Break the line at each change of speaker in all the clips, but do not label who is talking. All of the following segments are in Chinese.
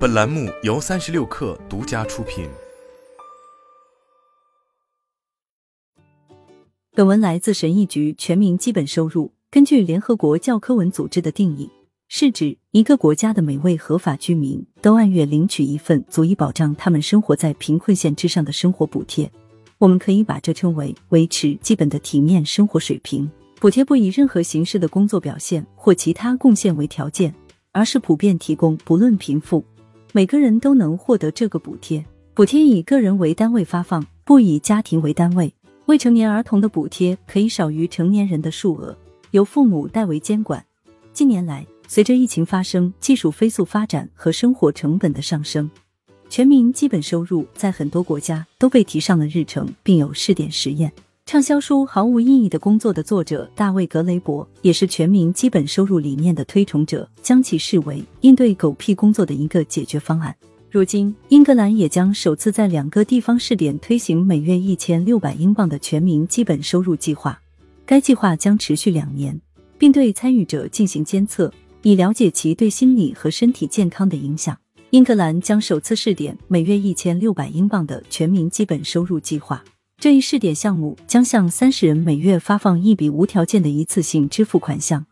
本栏目由三十六氪独家出品。
本文来自神译局。全民基本收入根据联合国教科文组织的定义，是指一个国家的每位合法居民都按月领取一份足以保障他们生活在贫困线之上的生活补贴。我们可以把这称为维持基本的体面生活水平。补贴不以任何形式的工作表现或其他贡献为条件，而是普遍提供，不论贫富，每个人都能获得这个补贴。补贴以个人为单位发放，不以家庭为单位。未成年儿童的补贴可以少于成年人的数额，由父母代为监管。近年来，随着疫情发生、技术飞速发展和生活成本的上升，全民基本收入在很多国家都被提上了日程，并有试点实验。畅销书《毫无意义的工作》的作者大卫·格雷伯也是全民基本收入理念的推崇者，将其视为应对狗屁工作的一个解决方案。如今，英格兰也将首次在两个地方试点推行每月一千六百英镑的全民基本收入计划。该计划将持续两年，并对参与者进行监测，以了解其对心理和身体健康的影响。英格兰将首次试点每月一千六百英镑的全民基本收入计划。这一试点项目将向三十人每月发放一笔无条件的一次性支付款项，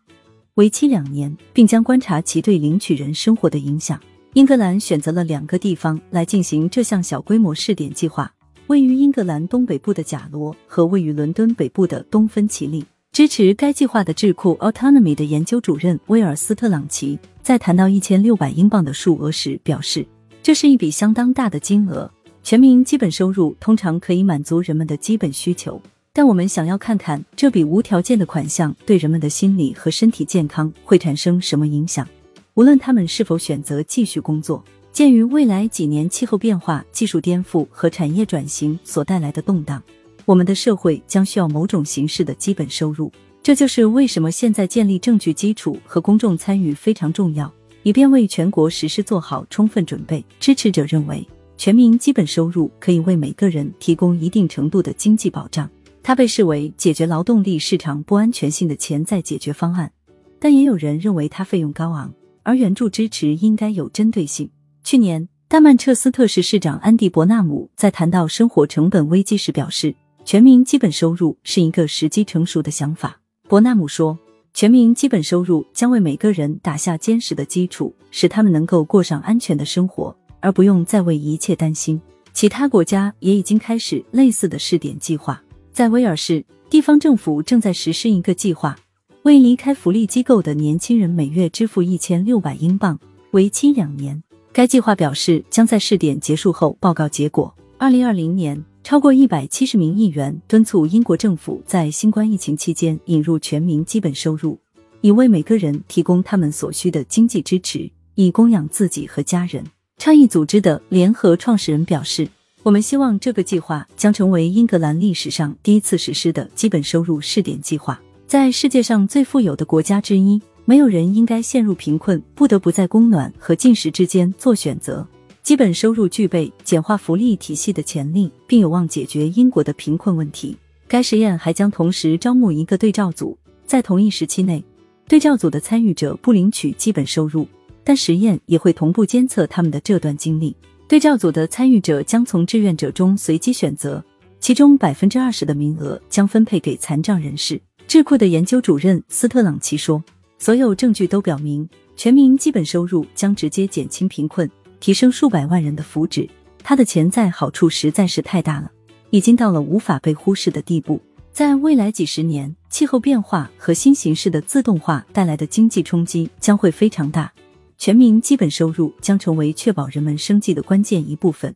为期两年，并将观察其对领取人生活的影响。英格兰选择了两个地方来进行这项小规模试点计划：位于英格兰东北部的贾罗和位于伦敦北部的东芬奇利。支持该计划的智库 Autonomy 的研究主任威尔斯特朗奇在谈到一千六百英镑的数额时表示：“这是一笔相当大的金额。”全民基本收入通常可以满足人们的基本需求，但我们想要看看这笔无条件的款项对人们的心理和身体健康会产生什么影响。无论他们是否选择继续工作，鉴于未来几年气候变化、技术颠覆和产业转型所带来的动荡，我们的社会将需要某种形式的基本收入。这就是为什么现在建立证据基础和公众参与非常重要，以便为全国实施做好充分准备。支持者认为。全民基本收入可以为每个人提供一定程度的经济保障，它被视为解决劳动力市场不安全性的潜在解决方案。但也有人认为它费用高昂，而援助支持应该有针对性。去年，大曼彻斯特市市长安迪·伯纳姆在谈到生活成本危机时表示，全民基本收入是一个时机成熟的想法。伯纳姆说，全民基本收入将为每个人打下坚实的基础，使他们能够过上安全的生活。而不用再为一切担心。其他国家也已经开始类似的试点计划。在威尔士，地方政府正在实施一个计划，为离开福利机构的年轻人每月支付一千六百英镑，为期两年。该计划表示将在试点结束后报告结果。二零二零年，超过一百七十名议员敦促英国政府在新冠疫情期间引入全民基本收入，以为每个人提供他们所需的经济支持，以供养自己和家人。倡议组织的联合创始人表示：“我们希望这个计划将成为英格兰历史上第一次实施的基本收入试点计划。在世界上最富有的国家之一，没有人应该陷入贫困，不得不在供暖和进食之间做选择。基本收入具备简化福利体系的潜力，并有望解决英国的贫困问题。该实验还将同时招募一个对照组，在同一时期内，对照组的参与者不领取基本收入。”但实验也会同步监测他们的这段经历。对照组的参与者将从志愿者中随机选择，其中百分之二十的名额将分配给残障人士。智库的研究主任斯特朗奇说：“所有证据都表明，全民基本收入将直接减轻贫困，提升数百万人的福祉。它的潜在好处实在是太大了，已经到了无法被忽视的地步。在未来几十年，气候变化和新形式的自动化带来的经济冲击将会非常大。”全民基本收入将成为确保人们生计的关键一部分。